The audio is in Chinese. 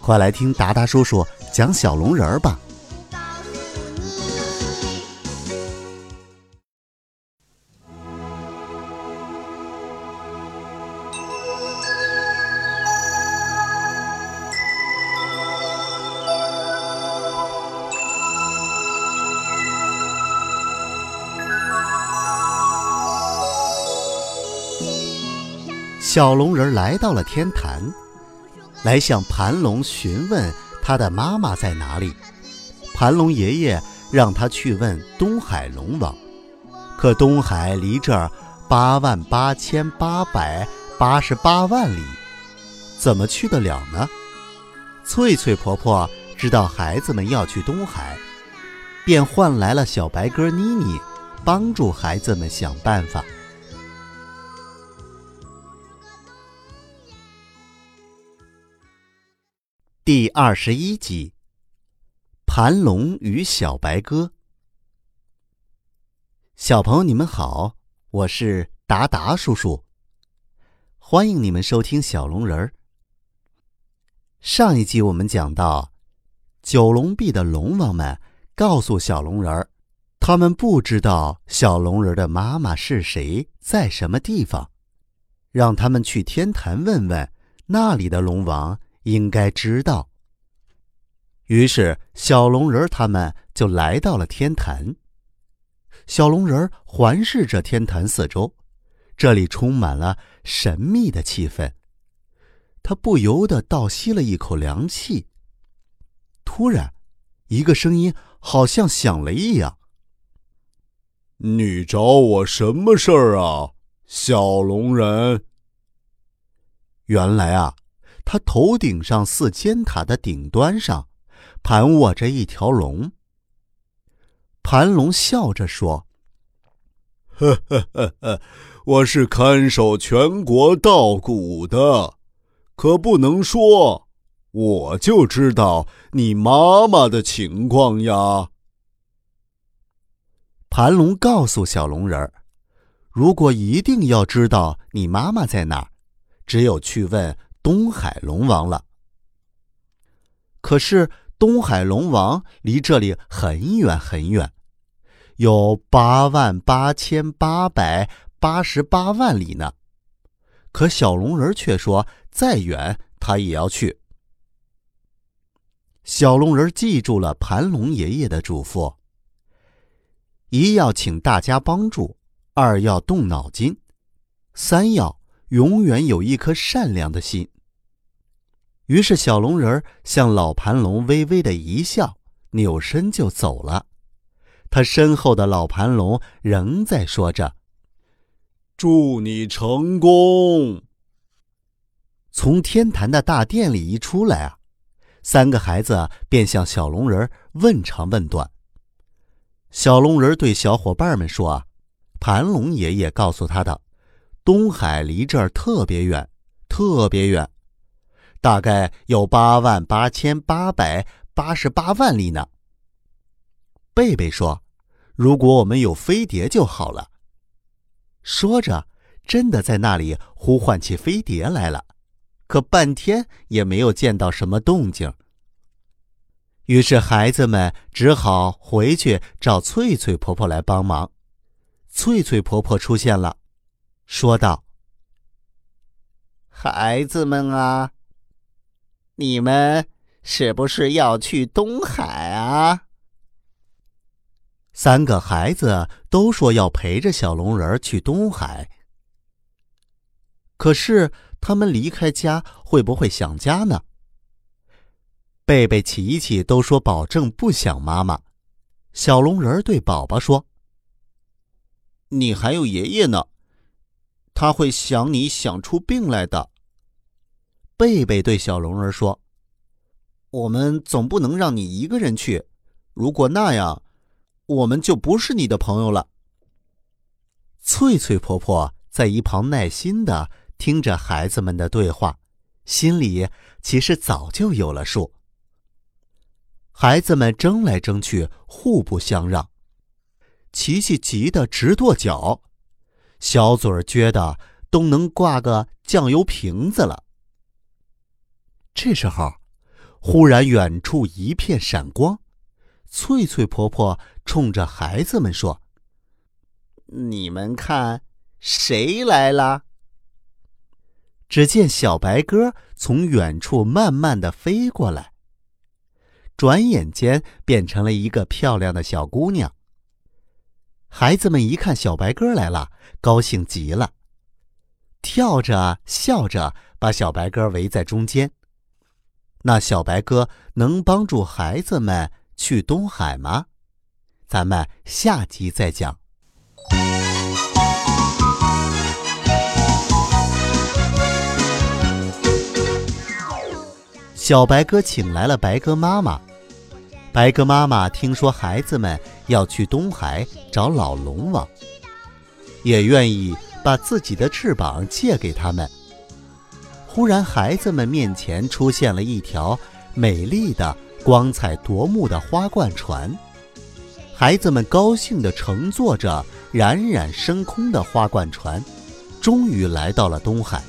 快来听达达叔叔讲小龙人儿吧。小龙人来到了天坛，来向盘龙询问他的妈妈在哪里。盘龙爷爷让他去问东海龙王，可东海离这儿八万八千八百八十八万里，怎么去得了呢？翠翠婆婆知道孩子们要去东海，便唤来了小白鸽妮妮，帮助孩子们想办法。第二十一集，盘龙与小白鸽。小朋友，你们好，我是达达叔叔，欢迎你们收听小龙人儿。上一集我们讲到，九龙壁的龙王们告诉小龙人儿，他们不知道小龙人的妈妈是谁，在什么地方，让他们去天坛问问那里的龙王。应该知道。于是，小龙人他们就来到了天坛。小龙人环视着天坛四周，这里充满了神秘的气氛。他不由得倒吸了一口凉气。突然，一个声音好像响雷一样：“你找我什么事儿啊，小龙人？”原来啊。他头顶上四尖塔的顶端上，盘卧着一条龙。盘龙笑着说：“呵呵呵呵，我是看守全国稻谷的，可不能说，我就知道你妈妈的情况呀。”盘龙告诉小龙人儿：“如果一定要知道你妈妈在哪儿，只有去问。”东海龙王了。可是东海龙王离这里很远很远，有八万八千八百八十八万里呢。可小龙人却说，再远他也要去。小龙人记住了盘龙爷爷的嘱咐：一要请大家帮助，二要动脑筋，三要永远有一颗善良的心。于是，小龙人向老盘龙微微的一笑，扭身就走了。他身后的老盘龙仍在说着：“祝你成功。”从天坛的大殿里一出来啊，三个孩子便向小龙人问长问短。小龙人对小伙伴们说：“啊，盘龙爷爷告诉他的，东海离这儿特别远，特别远。”大概有八万八千八百八十八万粒呢。贝贝说：“如果我们有飞碟就好了。”说着，真的在那里呼唤起飞碟来了，可半天也没有见到什么动静。于是孩子们只好回去找翠翠婆婆来帮忙。翠翠婆婆出现了，说道：“孩子们啊！”你们是不是要去东海啊？三个孩子都说要陪着小龙人去东海。可是他们离开家会不会想家呢？贝贝、琪琪都说保证不想妈妈。小龙人对宝宝说：“你还有爷爷呢，他会想你想出病来的。”贝贝对小龙人说：“我们总不能让你一个人去，如果那样，我们就不是你的朋友了。翠翠婆婆在一旁耐心的听着孩子们的对话，心里其实早就有了数。孩子们争来争去，互不相让，琪琪急得直跺脚，小嘴儿撅得都能挂个酱油瓶子了。这时候，忽然远处一片闪光，翠翠婆婆冲着孩子们说：“你们看，谁来了？”只见小白鸽从远处慢慢的飞过来。转眼间变成了一个漂亮的小姑娘。孩子们一看小白鸽来了，高兴极了，跳着笑着把小白鸽围在中间。那小白鸽能帮助孩子们去东海吗？咱们下集再讲。小白鸽请来了白鸽妈妈。白鸽妈妈听说孩子们要去东海找老龙王，也愿意把自己的翅膀借给他们。忽然，孩子们面前出现了一条美丽的、光彩夺目的花冠船。孩子们高兴地乘坐着冉冉升空的花冠船，终于来到了东海。